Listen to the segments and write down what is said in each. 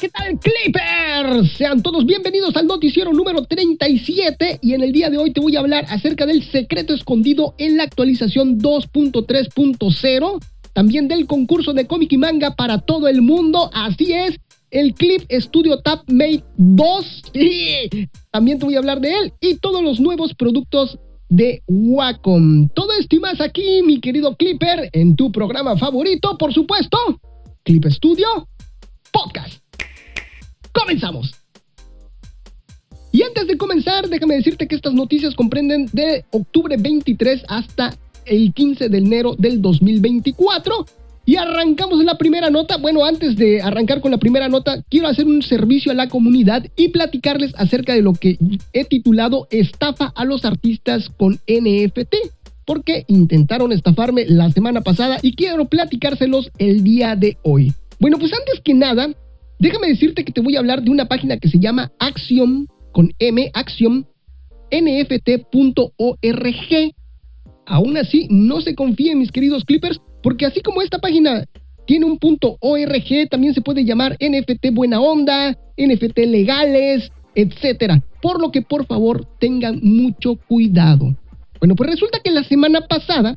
¿qué tal Clippers? Sean todos bienvenidos al noticiero número 37 y en el día de hoy te voy a hablar acerca del secreto escondido en la actualización 2.3.0, también del concurso de cómic y manga para todo el mundo, así es, el Clip Studio Tab Mate 2, también te voy a hablar de él y todos los nuevos productos de Wacom. Todo esto y más aquí, mi querido Clipper, en tu programa favorito, por supuesto, Clip Studio Podcast. Comenzamos. Y antes de comenzar, déjame decirte que estas noticias comprenden de octubre 23 hasta el 15 de enero del 2024. Y arrancamos la primera nota. Bueno, antes de arrancar con la primera nota, quiero hacer un servicio a la comunidad y platicarles acerca de lo que he titulado Estafa a los artistas con NFT. Porque intentaron estafarme la semana pasada y quiero platicárselos el día de hoy. Bueno, pues antes que nada, déjame decirte que te voy a hablar de una página que se llama Axiom, con M, Axiom, nft.org. Aún así, no se confíen, mis queridos clippers, porque así como esta página tiene un punto .org, también se puede llamar NFT Buena Onda, NFT Legales, etc. Por lo que por favor tengan mucho cuidado. Bueno, pues resulta que la semana pasada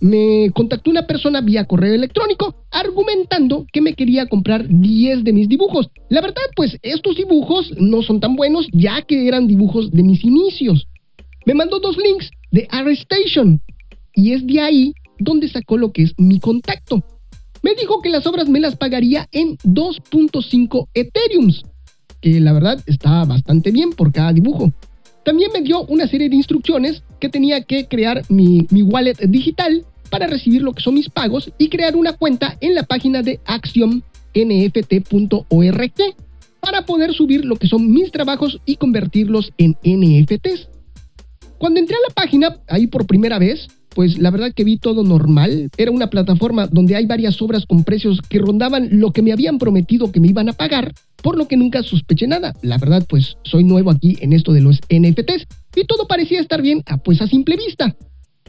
me contactó una persona vía correo electrónico argumentando que me quería comprar 10 de mis dibujos. La verdad, pues estos dibujos no son tan buenos ya que eran dibujos de mis inicios. Me mandó dos links de Arrestation y es de ahí donde sacó lo que es mi contacto. Me dijo que las obras me las pagaría en 2.5 Ethereums, que la verdad está bastante bien por cada dibujo. También me dio una serie de instrucciones que tenía que crear mi, wallet digital para recibir lo que son mis pagos y crear una cuenta en la página de actionnft.org para poder subir lo que son mis trabajos y convertirlos en NFTs. Cuando entré a la página, ahí por primera vez, pues la verdad que vi todo normal. Era una plataforma donde hay varias obras con precios que rondaban lo que me habían prometido que me iban a pagar, por lo que nunca sospeché nada. La verdad, pues soy nuevo aquí en esto de los NFTs y todo parecía estar bien, pues a simple vista.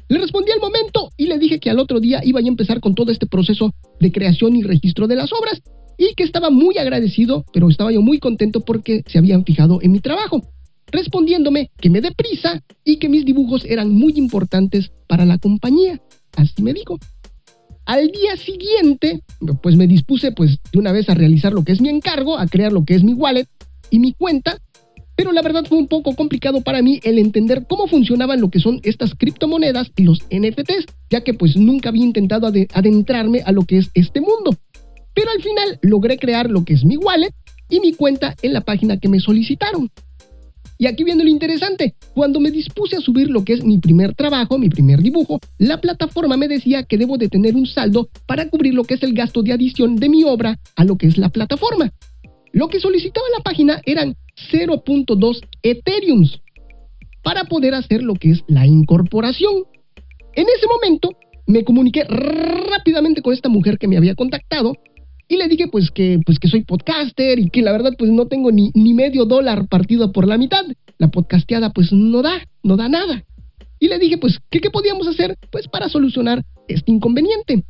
Le respondí al momento y le dije que al otro día iba a empezar con todo este proceso de creación y registro de las obras y que estaba muy agradecido, pero estaba yo muy contento porque se habían fijado en mi trabajo respondiéndome que me dé prisa y que mis dibujos eran muy importantes para la compañía. Así me dijo. Al día siguiente, pues me dispuse pues de una vez a realizar lo que es mi encargo, a crear lo que es mi wallet y mi cuenta, pero la verdad fue un poco complicado para mí el entender cómo funcionaban lo que son estas criptomonedas y los NFTs, ya que pues nunca había intentado adentrarme a lo que es este mundo. Pero al final logré crear lo que es mi wallet y mi cuenta en la página que me solicitaron. Y aquí viene lo interesante, cuando me dispuse a subir lo que es mi primer trabajo, mi primer dibujo, la plataforma me decía que debo de tener un saldo para cubrir lo que es el gasto de adición de mi obra a lo que es la plataforma. Lo que solicitaba la página eran 0.2 Ethereums para poder hacer lo que es la incorporación. En ese momento me comuniqué rápidamente con esta mujer que me había contactado y le dije pues que, pues que soy podcaster y que la verdad pues no tengo ni, ni medio dólar partido por la mitad. La podcasteada pues no da, no da nada. Y le dije pues ¿qué, qué podíamos hacer pues para solucionar este inconveniente.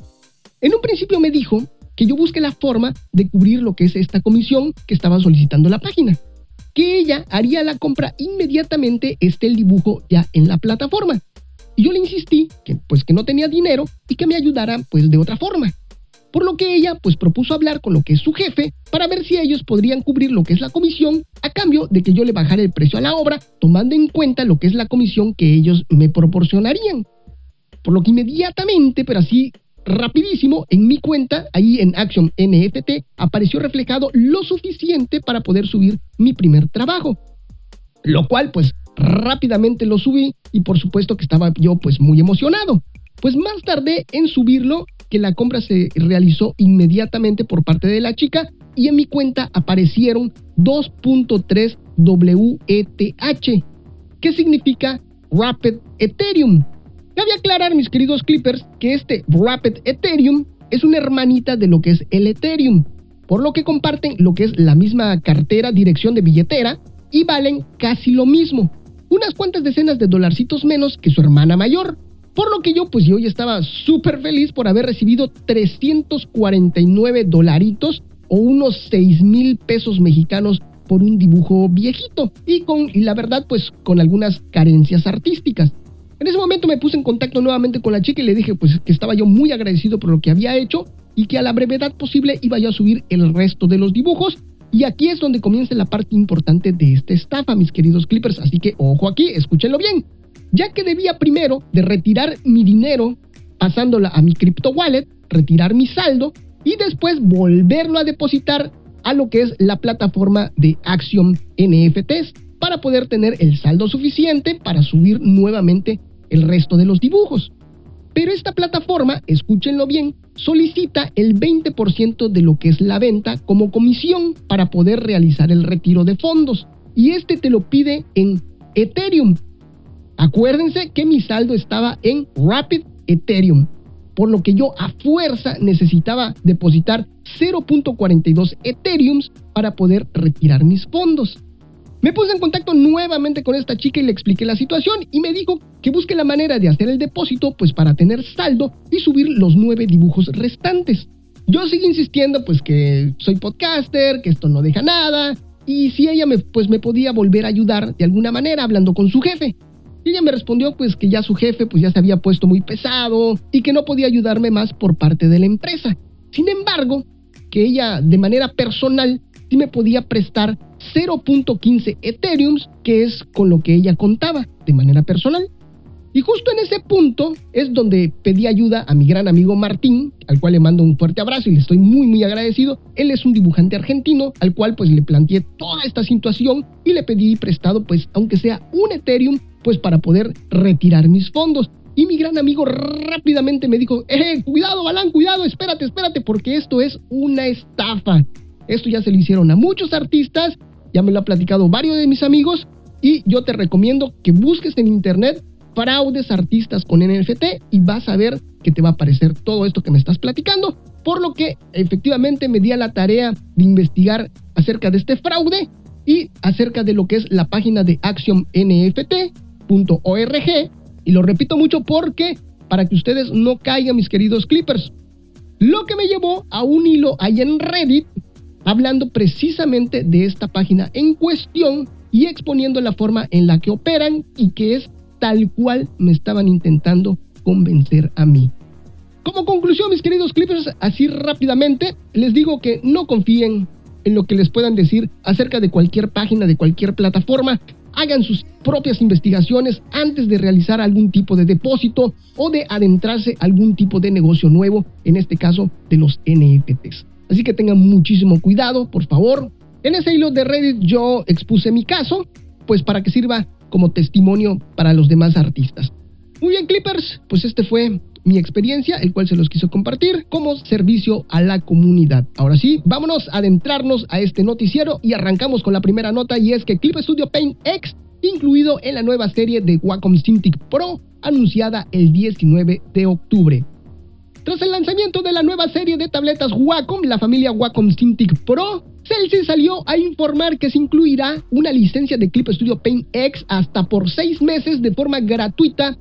En un principio me dijo que yo busque la forma de cubrir lo que es esta comisión que estaba solicitando la página. Que ella haría la compra inmediatamente esté el dibujo ya en la plataforma. Y yo le insistí que pues que no tenía dinero y que me ayudara pues de otra forma por lo que ella pues propuso hablar con lo que es su jefe para ver si ellos podrían cubrir lo que es la comisión a cambio de que yo le bajara el precio a la obra, tomando en cuenta lo que es la comisión que ellos me proporcionarían. Por lo que inmediatamente, pero así rapidísimo, en mi cuenta, ahí en Action NFT, apareció reflejado lo suficiente para poder subir mi primer trabajo. Lo cual pues rápidamente lo subí y por supuesto que estaba yo pues muy emocionado. Pues más tardé en subirlo que la compra se realizó inmediatamente por parte de la chica y en mi cuenta aparecieron 2.3 WETH, que significa Rapid Ethereum. Cabe aclarar, mis queridos clippers, que este Rapid Ethereum es una hermanita de lo que es el Ethereum, por lo que comparten lo que es la misma cartera, dirección de billetera y valen casi lo mismo, unas cuantas decenas de dolarcitos menos que su hermana mayor. Por lo que yo, pues yo estaba súper feliz por haber recibido 349 dolaritos o unos 6 mil pesos mexicanos por un dibujo viejito y con, y la verdad, pues con algunas carencias artísticas. En ese momento me puse en contacto nuevamente con la chica y le dije pues que estaba yo muy agradecido por lo que había hecho y que a la brevedad posible iba yo a subir el resto de los dibujos. Y aquí es donde comienza la parte importante de esta estafa, mis queridos clippers. Así que ojo aquí, escúchenlo bien. Ya que debía primero de retirar mi dinero pasándola a mi crypto wallet, retirar mi saldo y después volverlo a depositar a lo que es la plataforma de Action NFTs para poder tener el saldo suficiente para subir nuevamente el resto de los dibujos. Pero esta plataforma, escúchenlo bien, solicita el 20% de lo que es la venta como comisión para poder realizar el retiro de fondos. Y este te lo pide en Ethereum. Acuérdense que mi saldo estaba en Rapid Ethereum, por lo que yo a fuerza necesitaba depositar 0.42 Ethereums para poder retirar mis fondos. Me puse en contacto nuevamente con esta chica y le expliqué la situación y me dijo que busque la manera de hacer el depósito pues para tener saldo y subir los nueve dibujos restantes. Yo sigo insistiendo pues que soy podcaster, que esto no deja nada y si ella me, pues me podía volver a ayudar de alguna manera hablando con su jefe. Ella me respondió pues que ya su jefe pues ya se había puesto muy pesado y que no podía ayudarme más por parte de la empresa. Sin embargo, que ella de manera personal sí me podía prestar 0.15 Ethereums, que es con lo que ella contaba de manera personal. Y justo en ese punto es donde pedí ayuda a mi gran amigo Martín, al cual le mando un fuerte abrazo y le estoy muy muy agradecido. Él es un dibujante argentino, al cual pues le planteé toda esta situación y le pedí prestado pues aunque sea un Ethereum pues para poder retirar mis fondos. Y mi gran amigo rápidamente me dijo, eh, cuidado Balán, cuidado, espérate, espérate, porque esto es una estafa. Esto ya se lo hicieron a muchos artistas ya me lo ha platicado varios de mis amigos y yo te recomiendo que busques en internet fraudes artistas con NFT y vas a ver que te va a aparecer todo esto que me estás platicando. Por lo que efectivamente me di a la tarea de investigar acerca de este fraude y acerca de lo que es la página de actionnft.org. Y lo repito mucho porque para que ustedes no caigan, mis queridos clippers. Lo que me llevó a un hilo ahí en Reddit hablando precisamente de esta página en cuestión y exponiendo la forma en la que operan y que es tal cual me estaban intentando convencer a mí. Como conclusión, mis queridos clippers, así rápidamente, les digo que no confíen en lo que les puedan decir acerca de cualquier página, de cualquier plataforma. Hagan sus propias investigaciones antes de realizar algún tipo de depósito o de adentrarse a algún tipo de negocio nuevo, en este caso de los NFTs. Así que tengan muchísimo cuidado, por favor. En ese hilo de Reddit yo expuse mi caso, pues para que sirva como testimonio para los demás artistas. Muy bien, Clippers, pues este fue mi experiencia, el cual se los quiso compartir como servicio a la comunidad. Ahora sí, vámonos a adentrarnos a este noticiero y arrancamos con la primera nota y es que Clip Studio Paint X, incluido en la nueva serie de Wacom Cintiq Pro, anunciada el 19 de octubre. Tras el lanzamiento de la nueva serie de tabletas Wacom, la familia Wacom Cintiq Pro, Celsius salió a informar que se incluirá una licencia de Clip Studio Paint X hasta por seis meses de forma gratuita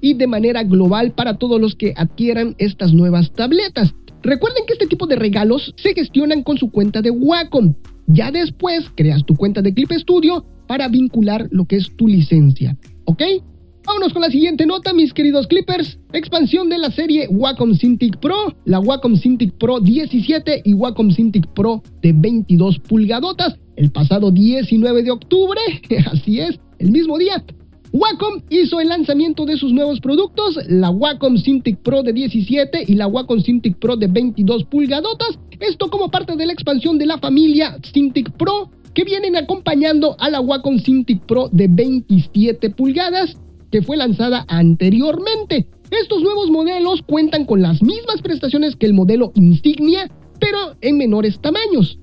y de manera global para todos los que adquieran estas nuevas tabletas. Recuerden que este tipo de regalos se gestionan con su cuenta de Wacom. Ya después creas tu cuenta de Clip Studio para vincular lo que es tu licencia. ¿Ok? Vámonos con la siguiente nota, mis queridos Clippers. Expansión de la serie Wacom Cintiq Pro, la Wacom Cintiq Pro 17 y Wacom Cintiq Pro de 22 pulgadotas. El pasado 19 de octubre, así es, el mismo día, Wacom hizo el lanzamiento de sus nuevos productos, la Wacom Cintiq Pro de 17 y la Wacom Cintiq Pro de 22 pulgadotas. Esto como parte de la expansión de la familia Cintiq Pro que vienen acompañando a la Wacom Cintiq Pro de 27 pulgadas que fue lanzada anteriormente. Estos nuevos modelos cuentan con las mismas prestaciones que el modelo insignia, pero en menores tamaños.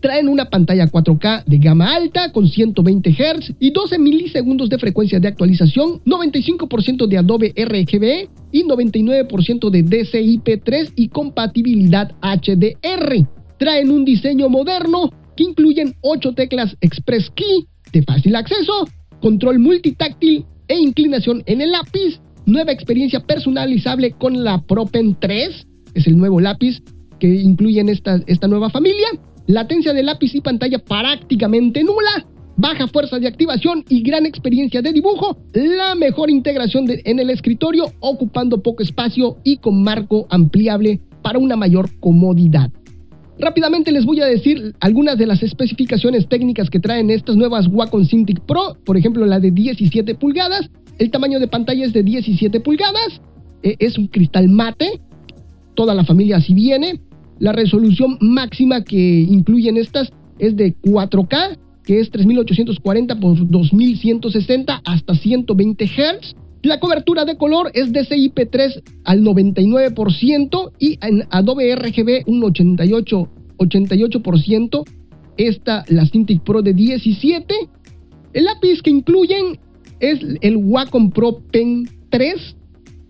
Traen una pantalla 4K de gama alta con 120 Hz y 12 milisegundos de frecuencia de actualización, 95% de Adobe RGB y 99% de DCI-P3 y compatibilidad HDR. Traen un diseño moderno que incluyen 8 teclas Express Key de fácil acceso, control multitáctil e inclinación en el lápiz. Nueva experiencia personalizable con la ProPen 3, es el nuevo lápiz que incluyen esta, esta nueva familia. Latencia de lápiz y pantalla prácticamente nula. Baja fuerza de activación y gran experiencia de dibujo. La mejor integración en el escritorio, ocupando poco espacio y con marco ampliable para una mayor comodidad. Rápidamente les voy a decir algunas de las especificaciones técnicas que traen estas nuevas Wacom Cintiq Pro, por ejemplo la de 17 pulgadas, el tamaño de pantalla es de 17 pulgadas, eh, es un cristal mate, toda la familia así viene, la resolución máxima que incluyen estas es de 4K, que es 3840 por 2160 hasta 120 Hz. La cobertura de color es de CIP3 al 99% y en Adobe RGB un 88, 88%. Esta, la Cintiq Pro de 17. El lápiz que incluyen es el Wacom Pro Pen 3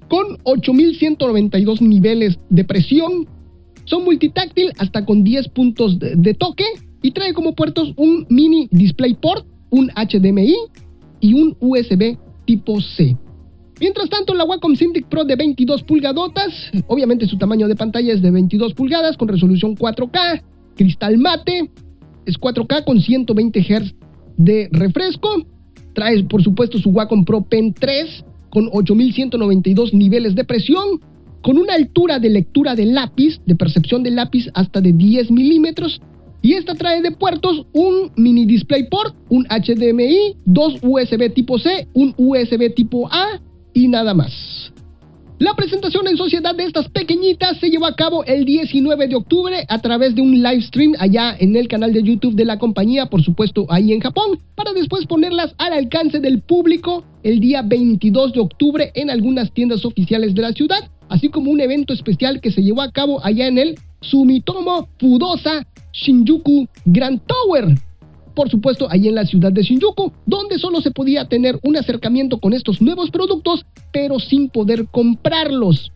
con 8192 niveles de presión. Son multitáctil hasta con 10 puntos de, de toque y trae como puertos un mini DisplayPort, un HDMI y un USB tipo C. Mientras tanto, la Wacom Cintiq Pro de 22 pulgadotas, obviamente su tamaño de pantalla es de 22 pulgadas con resolución 4K, cristal mate, es 4K con 120 Hz de refresco. Trae, por supuesto, su Wacom Pro Pen 3 con 8192 niveles de presión, con una altura de lectura de lápiz, de percepción de lápiz hasta de 10 milímetros. Y esta trae de puertos un mini DisplayPort, un HDMI, dos USB tipo C, un USB tipo A y nada más. La presentación en sociedad de estas pequeñitas se llevó a cabo el 19 de octubre a través de un live stream allá en el canal de YouTube de la compañía, por supuesto ahí en Japón, para después ponerlas al alcance del público el día 22 de octubre en algunas tiendas oficiales de la ciudad, así como un evento especial que se llevó a cabo allá en el Sumitomo Fudosa Shinjuku Grand Tower, por supuesto ahí en la ciudad de Shinjuku, donde solo se podía tener un acercamiento con estos nuevos productos, pero sin poder comprarlos.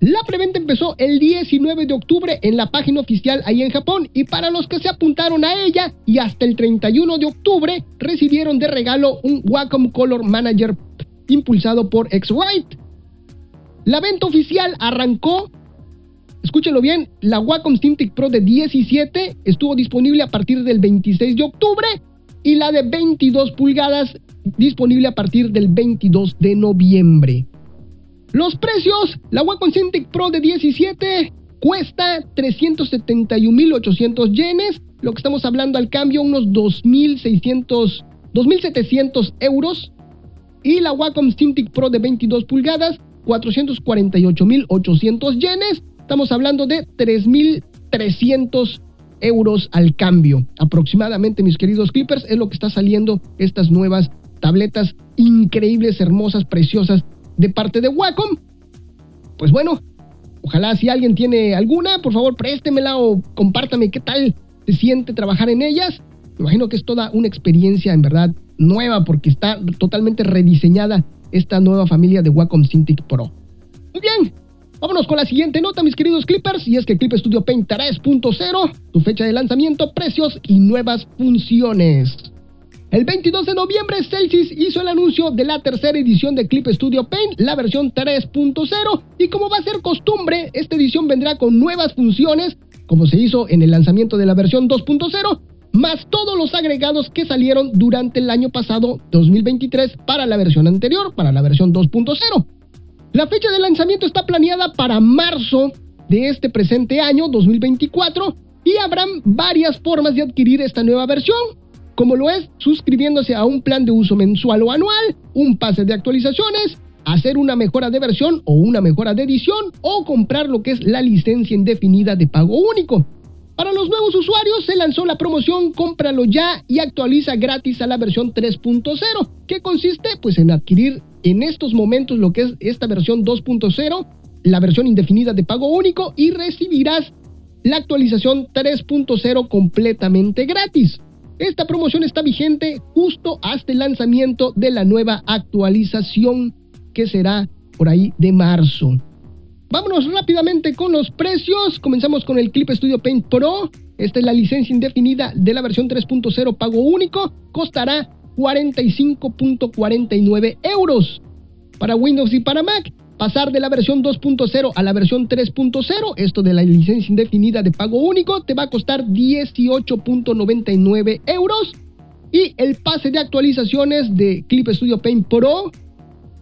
La preventa empezó el 19 de octubre en la página oficial ahí en Japón y para los que se apuntaron a ella y hasta el 31 de octubre recibieron de regalo un Wacom Color Manager impulsado por X-Rite. La venta oficial arrancó Escúchenlo bien, la Wacom Cintiq Pro de 17 estuvo disponible a partir del 26 de octubre y la de 22 pulgadas disponible a partir del 22 de noviembre. Los precios, la Wacom Cintiq Pro de 17 cuesta 371.800 yenes, lo que estamos hablando al cambio unos 2.600, 2.700 euros. Y la Wacom Cintiq Pro de 22 pulgadas, 448.800 yenes, Estamos hablando de 3.300 euros al cambio. Aproximadamente, mis queridos Clippers, es lo que está saliendo estas nuevas tabletas increíbles, hermosas, preciosas de parte de Wacom. Pues bueno, ojalá si alguien tiene alguna, por favor préstemela o compártame qué tal se siente trabajar en ellas. Me imagino que es toda una experiencia en verdad nueva porque está totalmente rediseñada esta nueva familia de Wacom Cintiq Pro. Muy bien, Vámonos con la siguiente nota, mis queridos Clippers, y es que Clip Studio Paint 3.0, su fecha de lanzamiento, precios y nuevas funciones. El 22 de noviembre, Celsius hizo el anuncio de la tercera edición de Clip Studio Paint, la versión 3.0, y como va a ser costumbre, esta edición vendrá con nuevas funciones, como se hizo en el lanzamiento de la versión 2.0, más todos los agregados que salieron durante el año pasado 2023 para la versión anterior, para la versión 2.0. La fecha de lanzamiento está planeada para marzo de este presente año 2024 y habrán varias formas de adquirir esta nueva versión, como lo es suscribiéndose a un plan de uso mensual o anual, un pase de actualizaciones, hacer una mejora de versión o una mejora de edición o comprar lo que es la licencia indefinida de pago único. Para los nuevos usuarios se lanzó la promoción Cómpralo ya y actualiza gratis a la versión 3.0, que consiste pues en adquirir en estos momentos lo que es esta versión 2.0, la versión indefinida de pago único y recibirás la actualización 3.0 completamente gratis. Esta promoción está vigente justo hasta el lanzamiento de la nueva actualización que será por ahí de marzo. Vámonos rápidamente con los precios. Comenzamos con el Clip Studio Paint Pro. Esta es la licencia indefinida de la versión 3.0 pago único. Costará 45.49 euros. Para Windows y para Mac, pasar de la versión 2.0 a la versión 3.0, esto de la licencia indefinida de pago único, te va a costar 18.99 euros. Y el pase de actualizaciones de Clip Studio Paint Pro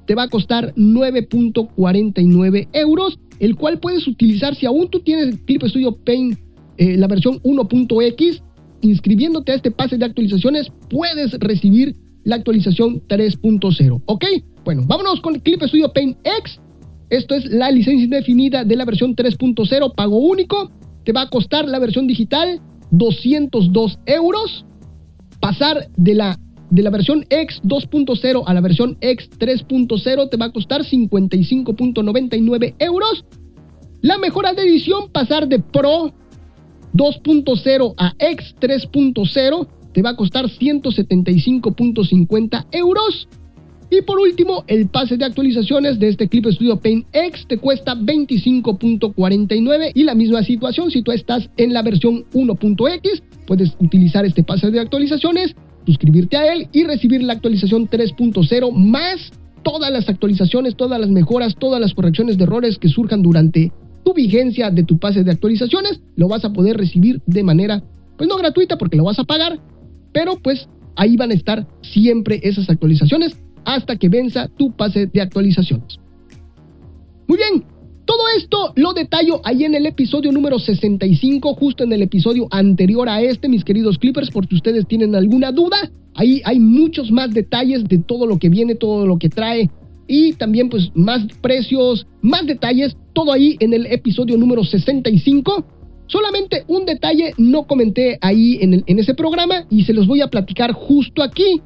te va a costar 9.49 euros, el cual puedes utilizar si aún tú tienes Clip Studio Paint, eh, la versión 1.x, inscribiéndote a este pase de actualizaciones, puedes recibir la actualización 3.0. ¿Ok? Bueno, vámonos con Clip Studio Paint X. Esto es la licencia indefinida de la versión 3.0, pago único. Te va a costar la versión digital 202 euros. Pasar de la, de la versión X 2.0 a la versión X 3.0 te va a costar 55.99 euros. La mejora de edición, pasar de Pro 2.0 a X 3.0 te va a costar 175.50 euros. Y por último, el pase de actualizaciones de este Clip Studio Paint X te cuesta 25.49 y la misma situación si tú estás en la versión 1.x, puedes utilizar este pase de actualizaciones, suscribirte a él y recibir la actualización 3.0 más todas las actualizaciones, todas las mejoras, todas las correcciones de errores que surjan durante tu vigencia de tu pase de actualizaciones, lo vas a poder recibir de manera, pues no gratuita porque lo vas a pagar, pero pues ahí van a estar siempre esas actualizaciones hasta que venza tu pase de actualizaciones. Muy bien, todo esto lo detallo ahí en el episodio número 65, justo en el episodio anterior a este, mis queridos clippers, por si ustedes tienen alguna duda. Ahí hay muchos más detalles de todo lo que viene, todo lo que trae y también pues más precios, más detalles, todo ahí en el episodio número 65. Solamente un detalle no comenté ahí en, en ese programa y se los voy a platicar justo aquí.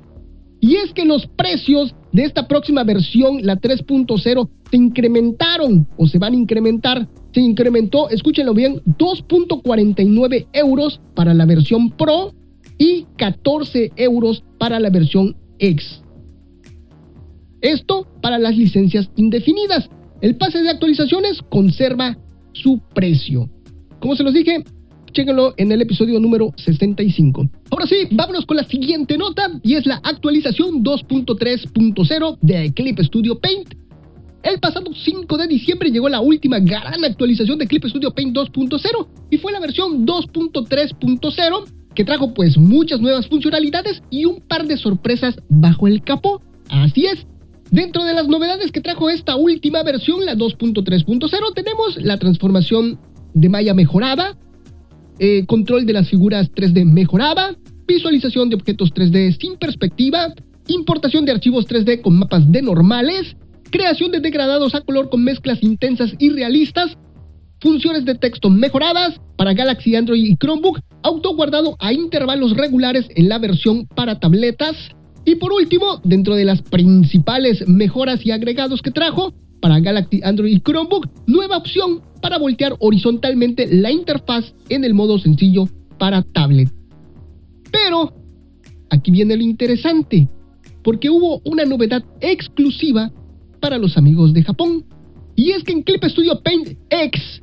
Y es que los precios de esta próxima versión, la 3.0, se incrementaron o se van a incrementar. Se incrementó, escúchenlo bien, 2.49 euros para la versión Pro y 14 euros para la versión X. Esto para las licencias indefinidas. El pase de actualizaciones conserva su precio. Como se los dije, chéquenlo en el episodio número 65. Ahora sí, vámonos con la siguiente nota y es la actualización 2.3.0 de Clip Studio Paint. El pasado 5 de diciembre llegó la última gran actualización de Clip Studio Paint 2.0 y fue la versión 2.3.0 que trajo pues muchas nuevas funcionalidades y un par de sorpresas bajo el capó. Así es, Dentro de las novedades que trajo esta última versión, la 2.3.0, tenemos la transformación de malla mejorada, eh, control de las figuras 3D mejorada, visualización de objetos 3D sin perspectiva, importación de archivos 3D con mapas de normales, creación de degradados a color con mezclas intensas y realistas, funciones de texto mejoradas para Galaxy, Android y Chromebook, auto guardado a intervalos regulares en la versión para tabletas, y por último, dentro de las principales mejoras y agregados que trajo, para Galaxy, Android y Chromebook, nueva opción para voltear horizontalmente la interfaz en el modo sencillo para tablet. Pero, aquí viene lo interesante, porque hubo una novedad exclusiva para los amigos de Japón. Y es que en Clip Studio Paint X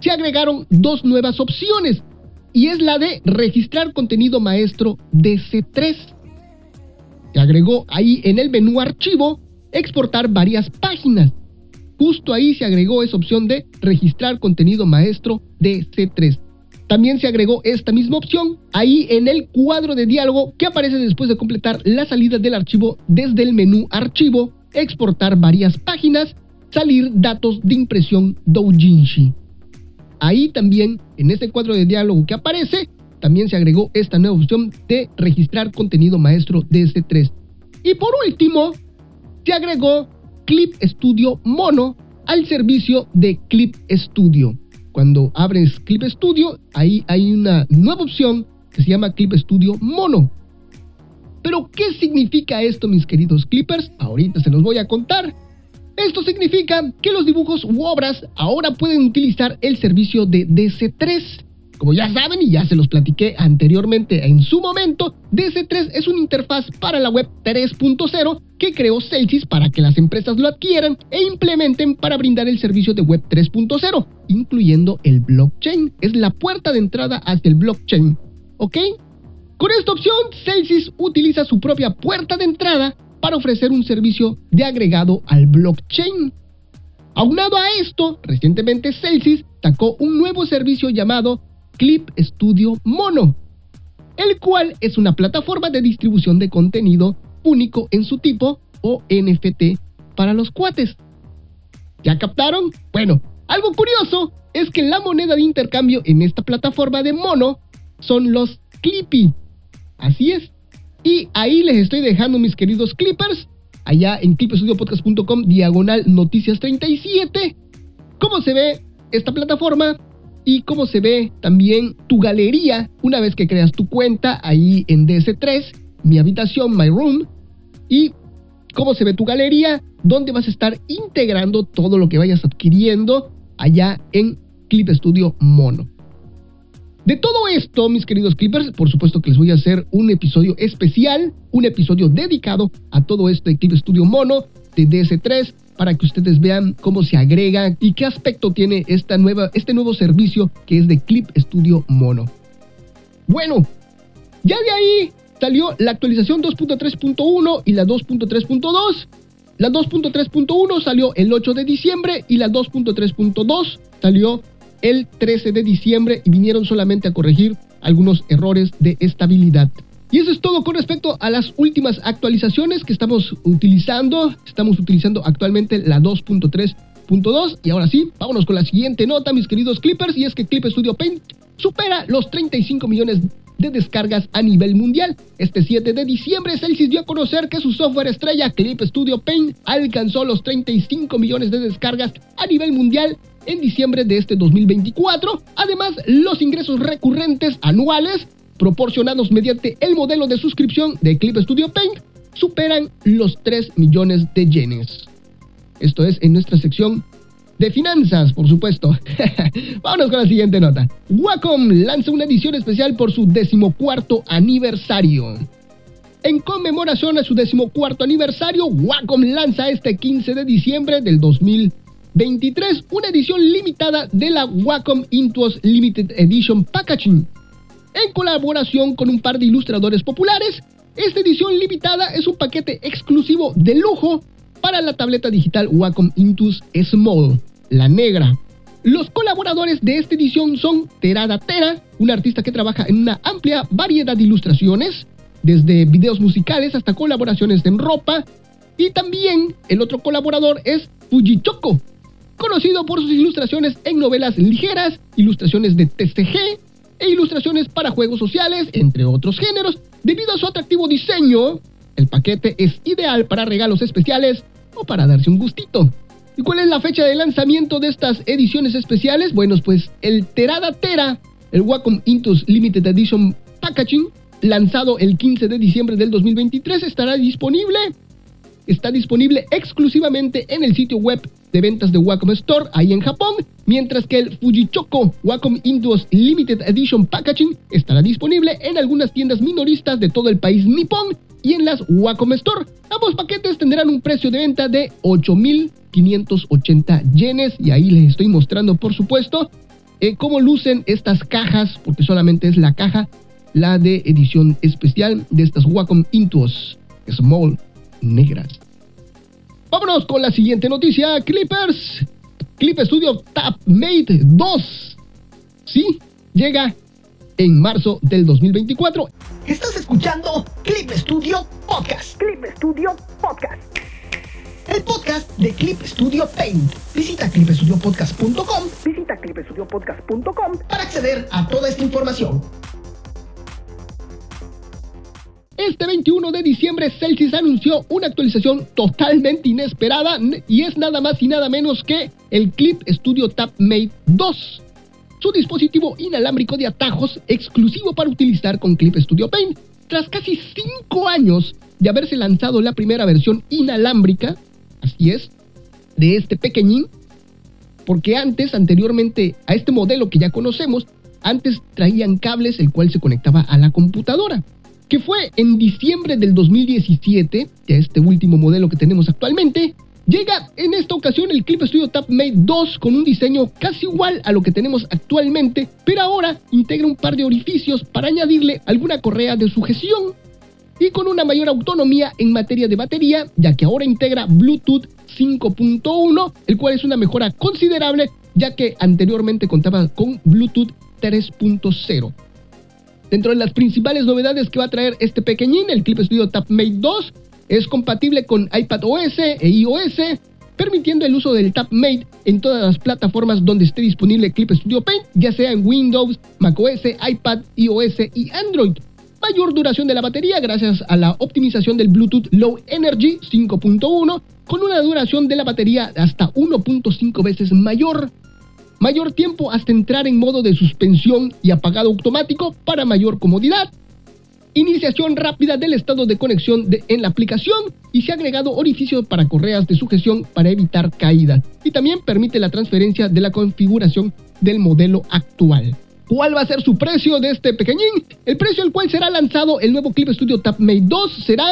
se agregaron dos nuevas opciones, y es la de registrar contenido maestro DC3 se agregó ahí en el menú archivo exportar varias páginas. Justo ahí se agregó esa opción de registrar contenido maestro de C3. También se agregó esta misma opción ahí en el cuadro de diálogo que aparece después de completar la salida del archivo desde el menú archivo, exportar varias páginas, salir datos de impresión doujinshi. Ahí también en este cuadro de diálogo que aparece también se agregó esta nueva opción de registrar contenido maestro ds 3 Y por último, se agregó Clip Studio Mono al servicio de Clip Studio. Cuando abres Clip Studio, ahí hay una nueva opción que se llama Clip Studio Mono. Pero, ¿qué significa esto, mis queridos clippers? Ahorita se los voy a contar. Esto significa que los dibujos u obras ahora pueden utilizar el servicio de DC3 como ya saben y ya se los platiqué anteriormente en su momento, DC3 es una interfaz para la web 3.0 que creó Celsius para que las empresas lo adquieran e implementen para brindar el servicio de web 3.0, incluyendo el blockchain. Es la puerta de entrada hacia el blockchain. ¿Ok? Con esta opción, Celsius utiliza su propia puerta de entrada para ofrecer un servicio de agregado al blockchain. Aunado a esto, recientemente Celsius sacó un nuevo servicio llamado Clip Studio Mono, el cual es una plataforma de distribución de contenido único en su tipo o NFT para los cuates. ¿Ya captaron? Bueno, algo curioso es que la moneda de intercambio en esta plataforma de mono son los Clippy. Así es. Y ahí les estoy dejando mis queridos Clippers, allá en clipstudiopodcast.com, diagonal noticias 37, cómo se ve esta plataforma y cómo se ve también tu galería una vez que creas tu cuenta ahí en DS3, mi habitación, my room, y cómo se ve tu galería, donde vas a estar integrando todo lo que vayas adquiriendo allá en Clip Studio Mono. De todo esto, mis queridos Clippers, por supuesto que les voy a hacer un episodio especial, un episodio dedicado a todo esto de Clip Studio Mono de DS3 para que ustedes vean cómo se agrega y qué aspecto tiene esta nueva, este nuevo servicio que es de Clip Studio Mono. Bueno, ya de ahí salió la actualización 2.3.1 y la 2.3.2. La 2.3.1 salió el 8 de diciembre y la 2.3.2 salió el 13 de diciembre y vinieron solamente a corregir algunos errores de estabilidad. Y eso es todo con respecto a las últimas actualizaciones que estamos utilizando. Estamos utilizando actualmente la 2.3.2 y ahora sí, vámonos con la siguiente nota, mis queridos Clippers, y es que Clip Studio Paint supera los 35 millones de descargas a nivel mundial. Este 7 de diciembre, Celsius dio a conocer que su software estrella Clip Studio Paint alcanzó los 35 millones de descargas a nivel mundial en diciembre de este 2024. Además, los ingresos recurrentes anuales proporcionados mediante el modelo de suscripción de Clip Studio Paint superan los 3 millones de yenes. Esto es en nuestra sección de finanzas, por supuesto. Vámonos con la siguiente nota. Wacom lanza una edición especial por su decimocuarto aniversario. En conmemoración a su decimocuarto aniversario, Wacom lanza este 15 de diciembre del 2023 una edición limitada de la Wacom Intuos Limited Edition Packaging. En colaboración con un par de ilustradores populares, esta edición limitada es un paquete exclusivo de lujo para la tableta digital Wacom Intuos Small, la negra. Los colaboradores de esta edición son Terada Tera, un artista que trabaja en una amplia variedad de ilustraciones, desde videos musicales hasta colaboraciones en ropa, y también el otro colaborador es Fujichoko, conocido por sus ilustraciones en novelas ligeras, ilustraciones de TCG e ilustraciones para juegos sociales, entre otros géneros. Debido a su atractivo diseño, el paquete es ideal para regalos especiales o para darse un gustito. ¿Y cuál es la fecha de lanzamiento de estas ediciones especiales? Bueno, pues el Terada Tera, el Wacom Intus Limited Edition Packaging, lanzado el 15 de diciembre del 2023, estará disponible. Está disponible exclusivamente en el sitio web de ventas de Wacom Store ahí en Japón, mientras que el Fujichoko Wacom Intus Limited Edition Packaging estará disponible en algunas tiendas minoristas de todo el país nipón y en las Wacom Store. Ambos paquetes tendrán un precio de venta de 8.580 yenes y ahí les estoy mostrando por supuesto eh, cómo lucen estas cajas, porque solamente es la caja, la de edición especial de estas Wacom Intuos Small negras. Vámonos con la siguiente noticia, Clippers. Clip Studio Tap Mate 2. Sí, llega en marzo del 2024. Estás escuchando Clip Studio Podcast. Clip Studio Podcast. El podcast de Clip Studio Paint. Visita clipstudiopodcast.com. Visita clipstudiopodcast.com para acceder a toda esta información. Este 21 de diciembre Celsius anunció una actualización totalmente inesperada y es nada más y nada menos que el Clip Studio Tap Mate 2 su dispositivo inalámbrico de atajos exclusivo para utilizar con Clip Studio Paint. Tras casi 5 años de haberse lanzado la primera versión inalámbrica, así es, de este pequeñín, porque antes, anteriormente a este modelo que ya conocemos, antes traían cables el cual se conectaba a la computadora, que fue en diciembre del 2017, ya este último modelo que tenemos actualmente, Llega en esta ocasión el Clip Studio Tap Mate 2 con un diseño casi igual a lo que tenemos actualmente, pero ahora integra un par de orificios para añadirle alguna correa de sujeción. y con una mayor autonomía en materia de batería, ya que ahora integra Bluetooth 5.1, el cual es una mejora considerable, ya que anteriormente contaba con Bluetooth 3.0. Dentro de las principales novedades que va a traer este pequeñín, el Clip Studio TapMate 2 es compatible con iPadOS e iOS, permitiendo el uso del TapMate en todas las plataformas donde esté disponible Clip Studio Paint, ya sea en Windows, macOS, iPad, iOS y Android. Mayor duración de la batería gracias a la optimización del Bluetooth Low Energy 5.1 con una duración de la batería hasta 1.5 veces mayor mayor tiempo hasta entrar en modo de suspensión y apagado automático para mayor comodidad. Iniciación rápida del estado de conexión en la aplicación y se ha agregado orificio para correas de sujeción para evitar caída. Y también permite la transferencia de la configuración del modelo actual. ¿Cuál va a ser su precio de este pequeñín? El precio al cual será lanzado el nuevo Clip Studio TapMate 2 será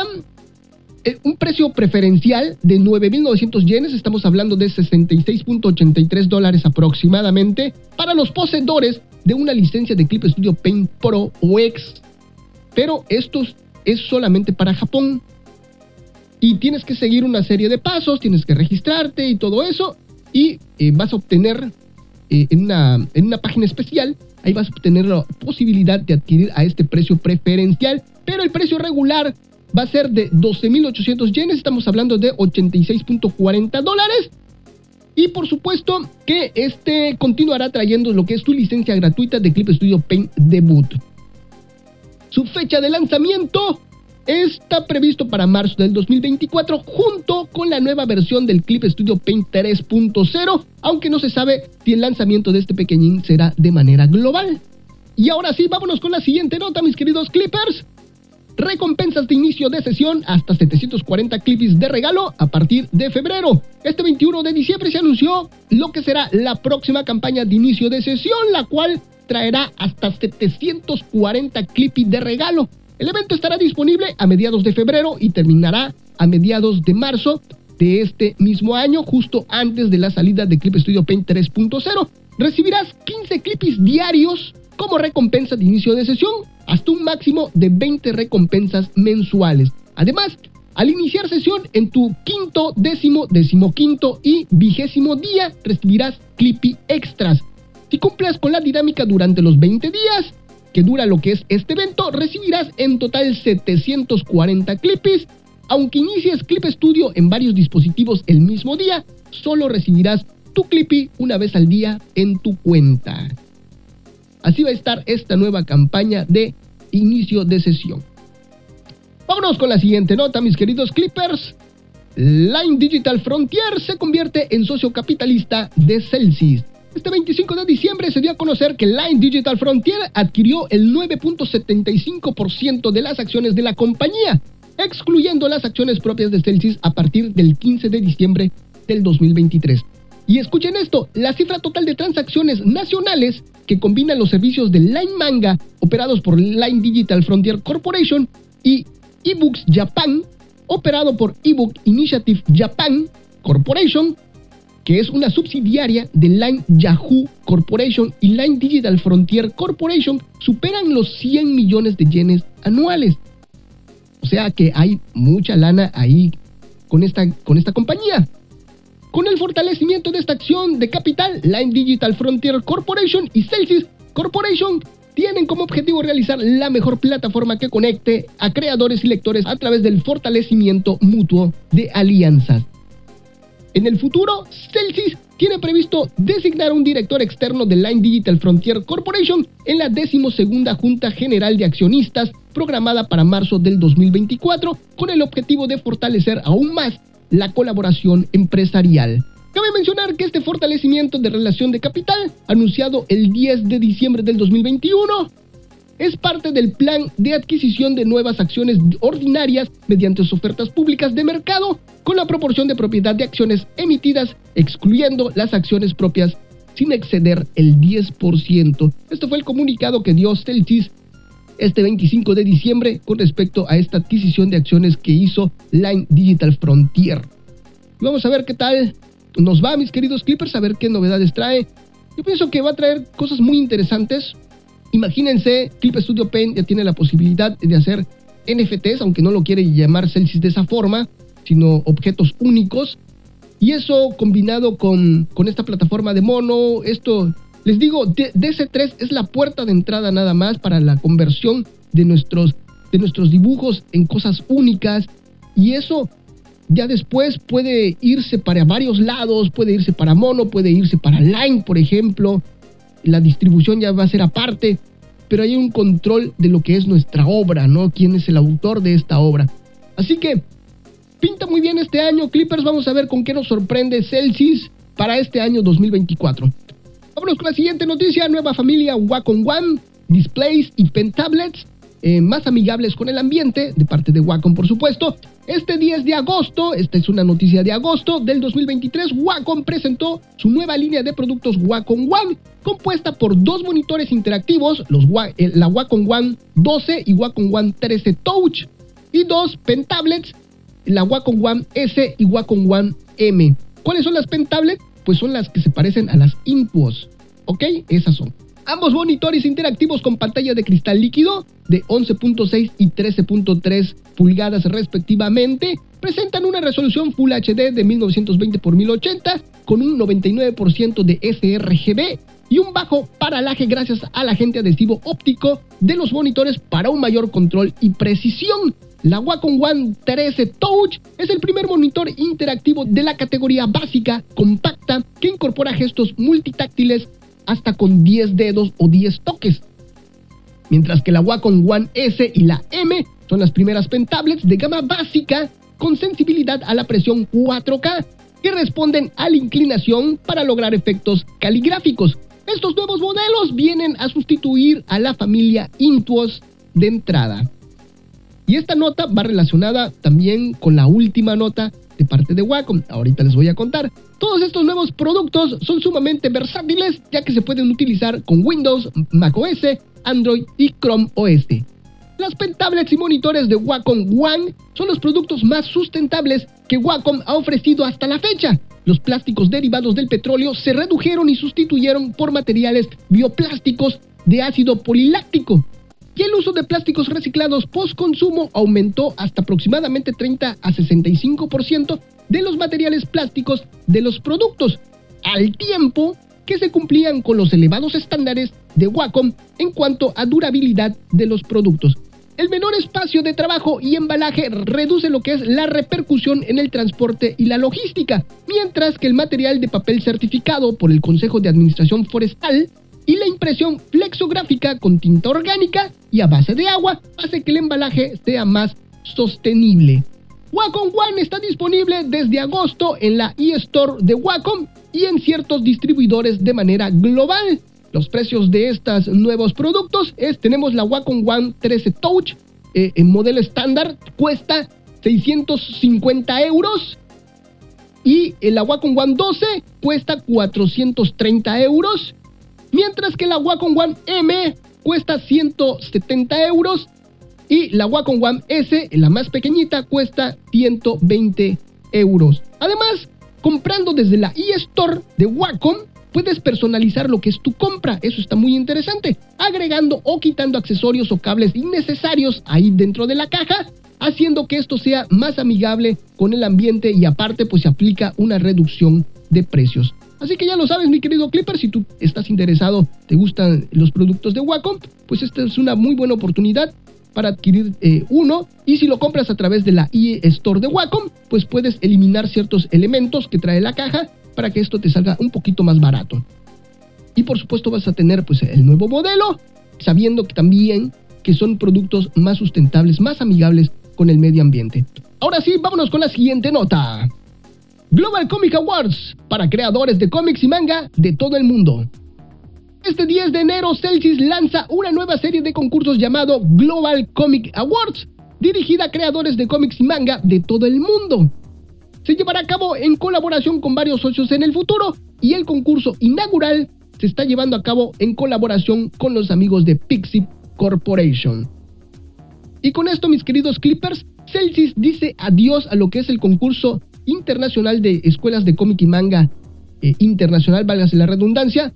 un precio preferencial de 9.900 yenes, estamos hablando de 66.83 dólares aproximadamente, para los poseedores de una licencia de Clip Studio Paint Pro o X. Pero esto es solamente para Japón. Y tienes que seguir una serie de pasos, tienes que registrarte y todo eso. Y eh, vas a obtener eh, en, una, en una página especial, ahí vas a obtener la posibilidad de adquirir a este precio preferencial. Pero el precio regular va a ser de 12.800 yenes, estamos hablando de 86.40 dólares. Y por supuesto que este continuará trayendo lo que es tu licencia gratuita de Clip Studio Paint Debut. Su fecha de lanzamiento está previsto para marzo del 2024 junto con la nueva versión del Clip Studio Paint 3.0, aunque no se sabe si el lanzamiento de este pequeñín será de manera global. Y ahora sí, vámonos con la siguiente nota, mis queridos clippers. Recompensas de inicio de sesión hasta 740 clips de regalo a partir de febrero. Este 21 de diciembre se anunció lo que será la próxima campaña de inicio de sesión, la cual traerá hasta 740 clips de regalo. El evento estará disponible a mediados de febrero y terminará a mediados de marzo de este mismo año, justo antes de la salida de Clip Studio Paint 3.0. Recibirás 15 clips diarios como recompensa de inicio de sesión, hasta un máximo de 20 recompensas mensuales. Además, al iniciar sesión en tu quinto, décimo, decimoquinto y vigésimo día, recibirás Clippy Extras. Si cumples con la dinámica durante los 20 días, que dura lo que es este evento, recibirás en total 740 Clippies. Aunque inicies Clip Studio en varios dispositivos el mismo día, solo recibirás tu Clippy una vez al día en tu cuenta. Así va a estar esta nueva campaña de inicio de sesión. Vámonos con la siguiente nota, mis queridos Clippers. Line Digital Frontier se convierte en socio capitalista de Celsius. Este 25 de diciembre se dio a conocer que Line Digital Frontier adquirió el 9.75% de las acciones de la compañía, excluyendo las acciones propias de Celsius a partir del 15 de diciembre del 2023. Y escuchen esto, la cifra total de transacciones nacionales que combinan los servicios de Line Manga operados por Line Digital Frontier Corporation y eBooks Japan, operado por eBook Initiative Japan Corporation, que es una subsidiaria de Line Yahoo Corporation y Line Digital Frontier Corporation, superan los 100 millones de yenes anuales. O sea que hay mucha lana ahí con esta, con esta compañía. Con el fortalecimiento de esta acción de capital, Line Digital Frontier Corporation y Celsius Corporation tienen como objetivo realizar la mejor plataforma que conecte a creadores y lectores a través del fortalecimiento mutuo de alianzas. En el futuro, Celsius tiene previsto designar un director externo de Line Digital Frontier Corporation en la decimosegunda Junta General de Accionistas programada para marzo del 2024 con el objetivo de fortalecer aún más la colaboración empresarial. Cabe mencionar que este fortalecimiento de relación de capital, anunciado el 10 de diciembre del 2021, es parte del plan de adquisición de nuevas acciones ordinarias mediante ofertas públicas de mercado con la proporción de propiedad de acciones emitidas, excluyendo las acciones propias sin exceder el 10%. Esto fue el comunicado que dio Celtis este 25 de diciembre con respecto a esta adquisición de acciones que hizo Line Digital Frontier. Vamos a ver qué tal nos va, mis queridos Clippers, a ver qué novedades trae. Yo pienso que va a traer cosas muy interesantes. Imagínense, Clip Studio Paint ya tiene la posibilidad de hacer NFTs, aunque no lo quiere llamar Celsius de esa forma, sino objetos únicos. Y eso combinado con, con esta plataforma de mono, esto, les digo, DC3 es la puerta de entrada nada más para la conversión de nuestros, de nuestros dibujos en cosas únicas. Y eso ya después puede irse para varios lados, puede irse para mono, puede irse para line, por ejemplo. La distribución ya va a ser aparte, pero hay un control de lo que es nuestra obra, ¿no? ¿Quién es el autor de esta obra? Así que pinta muy bien este año, Clippers. Vamos a ver con qué nos sorprende Celsius para este año 2024. Vámonos con la siguiente noticia. Nueva familia Wacom One, displays y pen tablets eh, más amigables con el ambiente, de parte de Wacom por supuesto. Este 10 de agosto, esta es una noticia de agosto del 2023, Wacom presentó su nueva línea de productos Wacom One, compuesta por dos monitores interactivos, los, eh, la Wacom One 12 y Wacom One 13 Touch, y dos pen tablets, la Wacom One S y Wacom One M. ¿Cuáles son las pen tablets? Pues son las que se parecen a las Intuos, ¿ok? Esas son. Ambos monitores interactivos con pantalla de cristal líquido de 11.6 y 13.3 pulgadas respectivamente presentan una resolución Full HD de 1920 x 1080 con un 99% de sRGB y un bajo paralaje gracias al agente adhesivo óptico de los monitores para un mayor control y precisión. La Wacom One 13 Touch es el primer monitor interactivo de la categoría básica compacta que incorpora gestos multitáctiles hasta con 10 dedos o 10 toques. Mientras que la Wacom One S y la M son las primeras pentablets de gama básica con sensibilidad a la presión 4K que responden a la inclinación para lograr efectos caligráficos. Estos nuevos modelos vienen a sustituir a la familia Intuos de entrada. Y esta nota va relacionada también con la última nota de parte de Wacom. Ahorita les voy a contar. Todos estos nuevos productos son sumamente versátiles ya que se pueden utilizar con Windows, Mac OS, Android y Chrome OS. Las pentablets y monitores de Wacom One son los productos más sustentables que Wacom ha ofrecido hasta la fecha. Los plásticos derivados del petróleo se redujeron y sustituyeron por materiales bioplásticos de ácido poliláctico. Y el uso de plásticos reciclados post consumo aumentó hasta aproximadamente 30 a 65% de los materiales plásticos de los productos, al tiempo que se cumplían con los elevados estándares de Wacom en cuanto a durabilidad de los productos. El menor espacio de trabajo y embalaje reduce lo que es la repercusión en el transporte y la logística, mientras que el material de papel certificado por el Consejo de Administración Forestal y la impresión flexográfica con tinta orgánica y a base de agua hace que el embalaje sea más sostenible. Wacom One está disponible desde agosto en la eStore de Wacom y en ciertos distribuidores de manera global. Los precios de estos nuevos productos es, tenemos la Wacom One 13 Touch eh, en modelo estándar, cuesta 650 euros. Y la Wacom One 12 cuesta 430 euros. Mientras que la Wacom One M cuesta 170 euros y la Wacom One S, la más pequeñita, cuesta 120 euros. Además, comprando desde la eStore de Wacom, puedes personalizar lo que es tu compra. Eso está muy interesante. Agregando o quitando accesorios o cables innecesarios ahí dentro de la caja, haciendo que esto sea más amigable con el ambiente y aparte pues se aplica una reducción de precios. Así que ya lo sabes, mi querido Clipper, si tú estás interesado, te gustan los productos de Wacom, pues esta es una muy buena oportunidad para adquirir eh, uno y si lo compras a través de la e-store de Wacom, pues puedes eliminar ciertos elementos que trae la caja para que esto te salga un poquito más barato. Y por supuesto vas a tener pues el nuevo modelo, sabiendo que también que son productos más sustentables, más amigables con el medio ambiente. Ahora sí, vámonos con la siguiente nota. Global Comic Awards para creadores de cómics y manga de todo el mundo. Este 10 de enero, Celsius lanza una nueva serie de concursos llamado Global Comic Awards, dirigida a creadores de cómics y manga de todo el mundo. Se llevará a cabo en colaboración con varios socios en el futuro y el concurso inaugural se está llevando a cabo en colaboración con los amigos de Pixie Corporation. Y con esto, mis queridos Clippers, Celsius dice adiós a lo que es el concurso internacional de escuelas de cómic y manga eh, internacional, válgase la redundancia,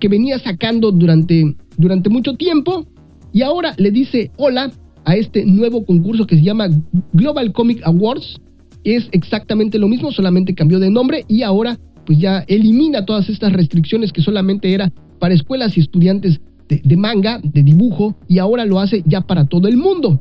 que venía sacando durante, durante mucho tiempo y ahora le dice hola a este nuevo concurso que se llama Global Comic Awards. Es exactamente lo mismo, solamente cambió de nombre y ahora pues ya elimina todas estas restricciones que solamente era para escuelas y estudiantes de, manga, de dibujo, y ahora lo hace ya para todo el mundo.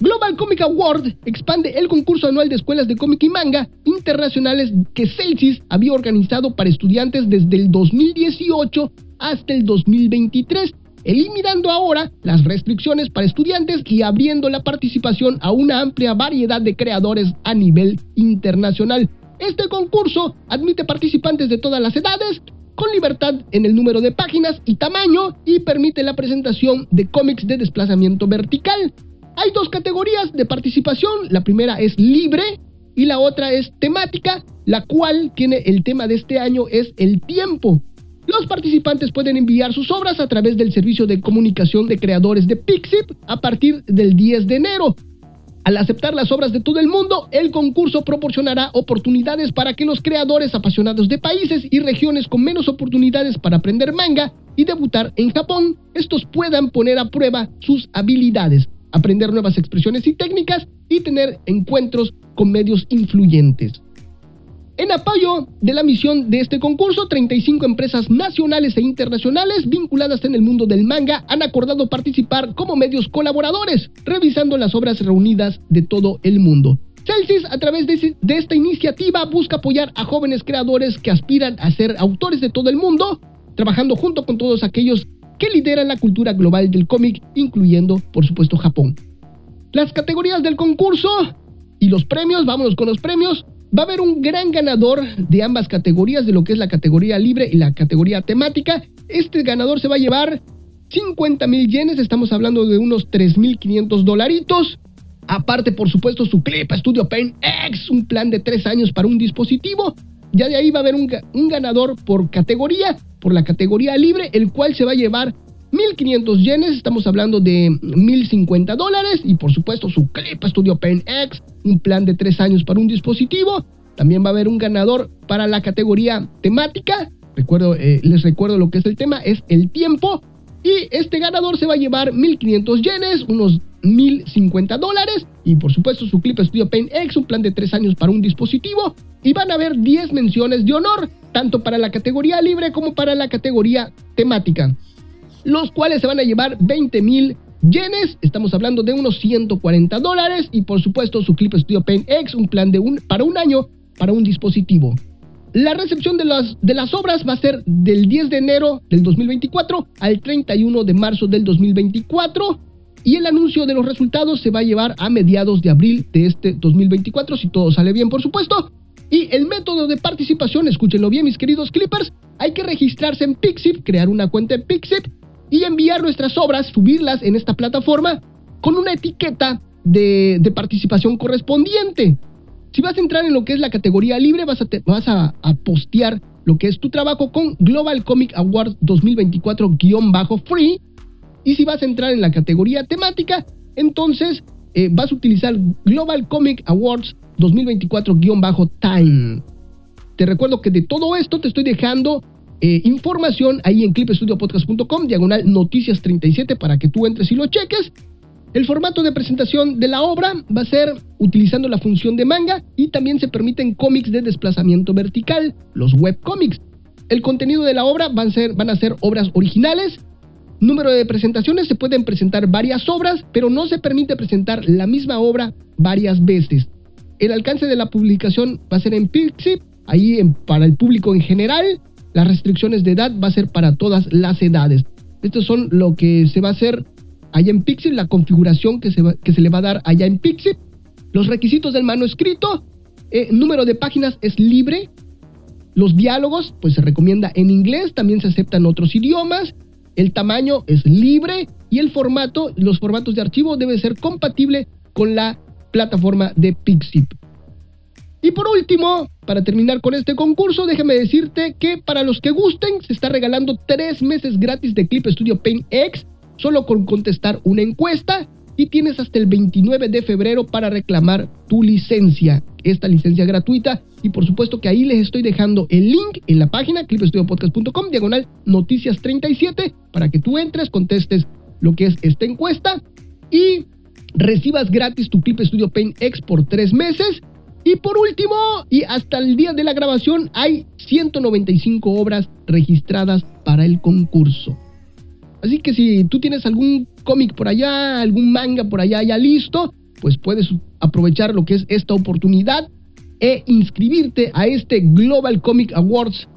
Global Comic Award expande el concurso anual de escuelas de cómic y manga internacionales que Celsius había organizado para estudiantes desde el 2018 hasta el 2023, eliminando ahora las restricciones para estudiantes y abriendo la participación a una amplia variedad de creadores a nivel internacional. Este concurso admite participantes de todas las edades, con libertad en el número de páginas y tamaño y permite la presentación de cómics de desplazamiento vertical. Hay dos categorías de participación, la primera es libre y la otra es temática, la cual tiene el tema de este año es el tiempo. Los participantes pueden enviar sus obras a través del servicio de comunicación de creadores de Pixip a partir del 10 de enero. Al aceptar las obras de todo el mundo, el concurso proporcionará oportunidades para que los creadores apasionados de países y regiones con menos oportunidades para aprender manga y debutar en Japón, estos puedan poner a prueba sus habilidades, aprender nuevas expresiones y técnicas y tener encuentros con medios influyentes. En apoyo de la misión de este concurso, 35 empresas nacionales e internacionales vinculadas en el mundo del manga han acordado participar como medios colaboradores, revisando las obras reunidas de todo el mundo. Celsius, a través de, esta iniciativa, busca apoyar a jóvenes creadores que aspiran a ser autores de todo el mundo, trabajando junto con todos aquellos que lideran la cultura global del cómic, incluyendo, por supuesto, Japón. Las categorías del concurso y los premios, vámonos con los premios. Va a haber un gran ganador de ambas categorías, de lo que es la categoría libre y la categoría temática. Este ganador se va a llevar 50 mil yenes, estamos hablando de unos 3.500 dolaritos. Aparte, por supuesto, su Clip Studio Paint X, un plan de 3 años para un dispositivo. Ya de ahí va a haber un, ganador por categoría, por la categoría libre, el cual se va a llevar 1.500 yenes, estamos hablando de 1.050 dólares y por supuesto su Clip Studio Pen X, un plan de 3 años para un dispositivo. También va a haber un ganador para la categoría temática. Recuerdo, eh, les recuerdo lo que es el tema, es el tiempo. Y este ganador se va a llevar 1.500 yenes, unos 1.050 dólares. Y por supuesto su Clip Studio Pen X, un plan de 3 años para un dispositivo. Y van a haber 10 menciones de honor, tanto para la categoría libre como para la categoría temática los cuales se van a llevar 20 mil yenes, estamos hablando de unos 140 dólares y por supuesto su Clip Studio Paint X, un plan de un, para un año para un dispositivo. La recepción de las, de las obras va a ser del 10 de enero del 2024 al 31 de marzo del 2024 y el anuncio de los resultados se va a llevar a mediados de abril de este 2024 si todo sale bien por supuesto. Y el método de participación, escúchenlo bien mis queridos clippers, hay que registrarse en Pixip, crear una cuenta en Pixip y enviar nuestras obras, subirlas en esta plataforma con una etiqueta de, participación correspondiente. Si vas a entrar en lo que es la categoría libre, vas a, vas a, postear lo que es tu trabajo con Global Comic Awards 2024-free. Y si vas a entrar en la categoría temática, entonces eh, vas a utilizar Global Comic Awards 2024-time. Te recuerdo que de todo esto te estoy dejando eh, información ahí en clipestudiopodcast.com, diagonal noticias 37 para que tú entres y lo cheques. El formato de presentación de la obra va a ser utilizando la función de manga y también se permiten cómics de desplazamiento vertical, los webcomics. El contenido de la obra van a ser obras originales. Número de presentaciones, se pueden presentar varias obras, pero no se permite presentar la misma obra varias veces. El alcance de la publicación va a ser en Pixip, ahí para el público en general. Las restricciones de edad va a ser para todas las edades. Estos son lo que se va a hacer allá en Pixel, la configuración que se, que se le va a dar allá en Pixel. Los requisitos del manuscrito, eh, número de páginas es libre. Los diálogos, pues se recomienda en inglés, también se aceptan otros idiomas. El tamaño es libre y el formato, los formatos de archivo deben ser compatible con la plataforma de Pixip. Y por último, para terminar con este concurso, déjame decirte que para los que gusten, se está regalando tres meses gratis de Clip Studio Paint X, solo con contestar una encuesta. Y tienes hasta el 29 de febrero para reclamar tu licencia, esta licencia gratuita. Y por supuesto que ahí les estoy dejando el link en la página clipstudiopodcast.com, diagonal noticias 37, para que tú entres, contestes lo que es esta encuesta. Y recibas gratis tu Clip Studio Paint X por tres meses. Y por último, y hasta el día de la grabación, hay 195 obras registradas para el concurso. Así que si tú tienes algún cómic por allá, algún manga por allá ya listo, pues puedes aprovechar lo que es esta oportunidad e inscribirte a este Global Comic Awards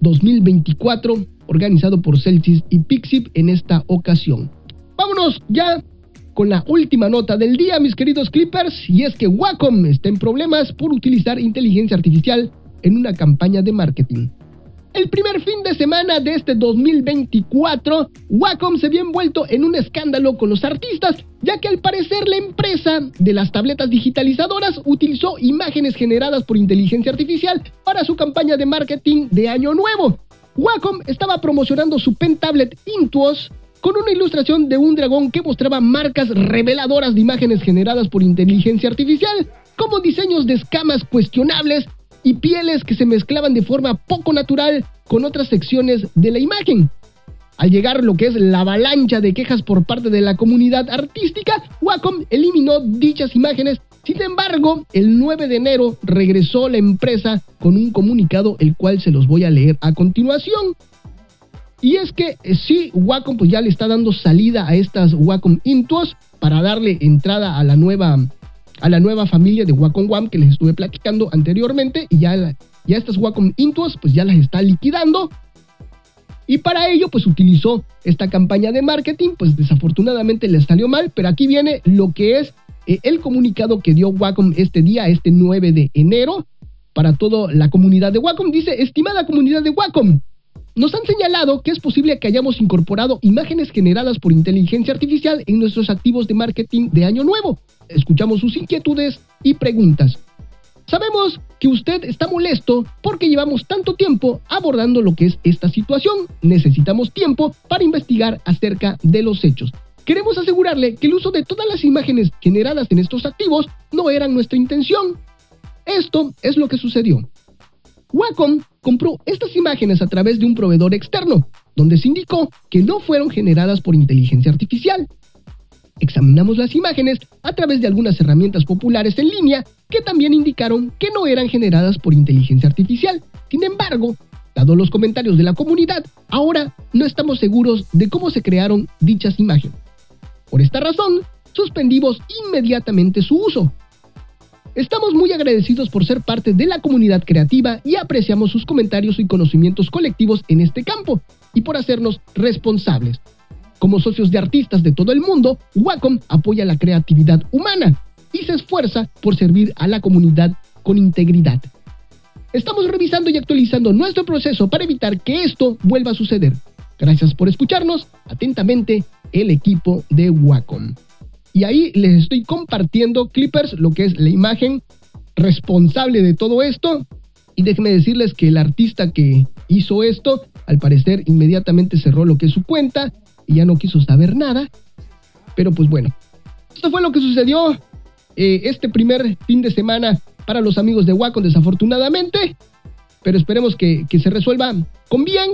2024 organizado por Celsius y Pixip en esta ocasión. Vámonos ya con la última nota del día, mis queridos Clippers, y es que Wacom está en problemas por utilizar inteligencia artificial en una campaña de marketing. El primer fin de semana de este 2024, Wacom se había envuelto en un escándalo con los artistas, ya que al parecer la empresa de las tabletas digitalizadoras utilizó imágenes generadas por inteligencia artificial para su campaña de marketing de Año Nuevo. Wacom estaba promocionando su pen tablet Intuos con una ilustración de un dragón que mostraba marcas reveladoras de imágenes generadas por inteligencia artificial, como diseños de escamas cuestionables y pieles que se mezclaban de forma poco natural con otras secciones de la imagen. Al llegar lo que es la avalancha de quejas por parte de la comunidad artística, Wacom eliminó dichas imágenes. Sin embargo, el 9 de enero regresó la empresa con un comunicado el cual se los voy a leer a continuación. Y es que eh, sí, Wacom pues ya le está dando salida a estas Wacom Intuos para darle entrada a la nueva a la nueva familia de Wacom One que les estuve platicando anteriormente y ya, ya estas Wacom Intuos pues ya las está liquidando. Y para ello pues utilizó esta campaña de marketing, pues desafortunadamente le salió mal, pero aquí viene lo que es eh, el comunicado que dio Wacom este día, este 9 de enero, para toda la comunidad de Wacom. Dice, estimada comunidad de Wacom, nos han señalado que es posible que hayamos incorporado imágenes generadas por inteligencia artificial en nuestros activos de marketing de Año Nuevo. Escuchamos sus inquietudes y preguntas. Sabemos que usted está molesto porque llevamos tanto tiempo abordando lo que es esta situación. Necesitamos tiempo para investigar acerca de los hechos. Queremos asegurarle que el uso de todas las imágenes generadas en estos activos no era nuestra intención. Esto es lo que sucedió. Wacom compró estas imágenes a través de un proveedor externo, donde se indicó que no fueron generadas por inteligencia artificial. Examinamos las imágenes a través de algunas herramientas populares en línea que también indicaron que no eran generadas por inteligencia artificial. Sin embargo, dado los comentarios de la comunidad, ahora no estamos seguros de cómo se crearon dichas imágenes. Por esta razón, suspendimos inmediatamente su uso, Estamos muy agradecidos por ser parte de la comunidad creativa y apreciamos sus comentarios y conocimientos colectivos en este campo y por hacernos responsables. Como socios de artistas de todo el mundo, Wacom apoya la creatividad humana y se esfuerza por servir a la comunidad con integridad. Estamos revisando y actualizando nuestro proceso para evitar que esto vuelva a suceder. Gracias por escucharnos. Atentamente, el equipo de Wacom. Y ahí les estoy compartiendo, Clippers, lo que es la imagen responsable de todo esto. Y déjenme decirles que el artista que hizo esto, al parecer inmediatamente cerró lo que es su cuenta y ya no quiso saber nada. Pero pues bueno, esto fue lo que sucedió eh, este primer fin de semana para los amigos de Wacom, desafortunadamente. Pero esperemos que, que se resuelva con bien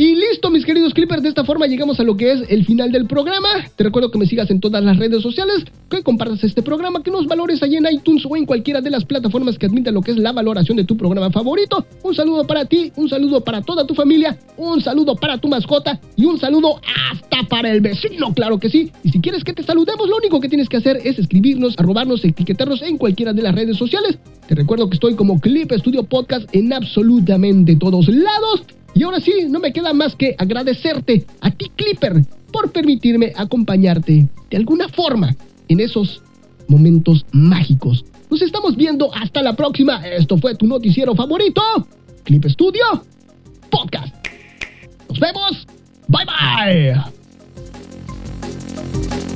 y listo, mis queridos Clippers, de esta forma llegamos a lo que es el final del programa. Te recuerdo que me sigas en todas las redes sociales, que compartas este programa, que nos valores ahí en iTunes o en cualquiera de las plataformas que admitan lo que es la valoración de tu programa favorito. Un saludo para ti, un saludo para toda tu familia, un saludo para tu mascota y un saludo hasta para el vecino, claro que sí. Y si quieres que te saludemos, lo único que tienes que hacer es escribirnos, arrobarnos, etiquetarnos en cualquiera de las redes sociales. Te recuerdo que estoy como Clip Studio Podcast en absolutamente todos lados. Y ahora sí, no me queda más que agradecerte a ti, Clipper, por permitirme acompañarte de alguna forma en esos momentos mágicos. Nos estamos viendo hasta la próxima. Esto fue tu noticiero favorito, Clip Studio Podcast. Nos vemos. Bye bye.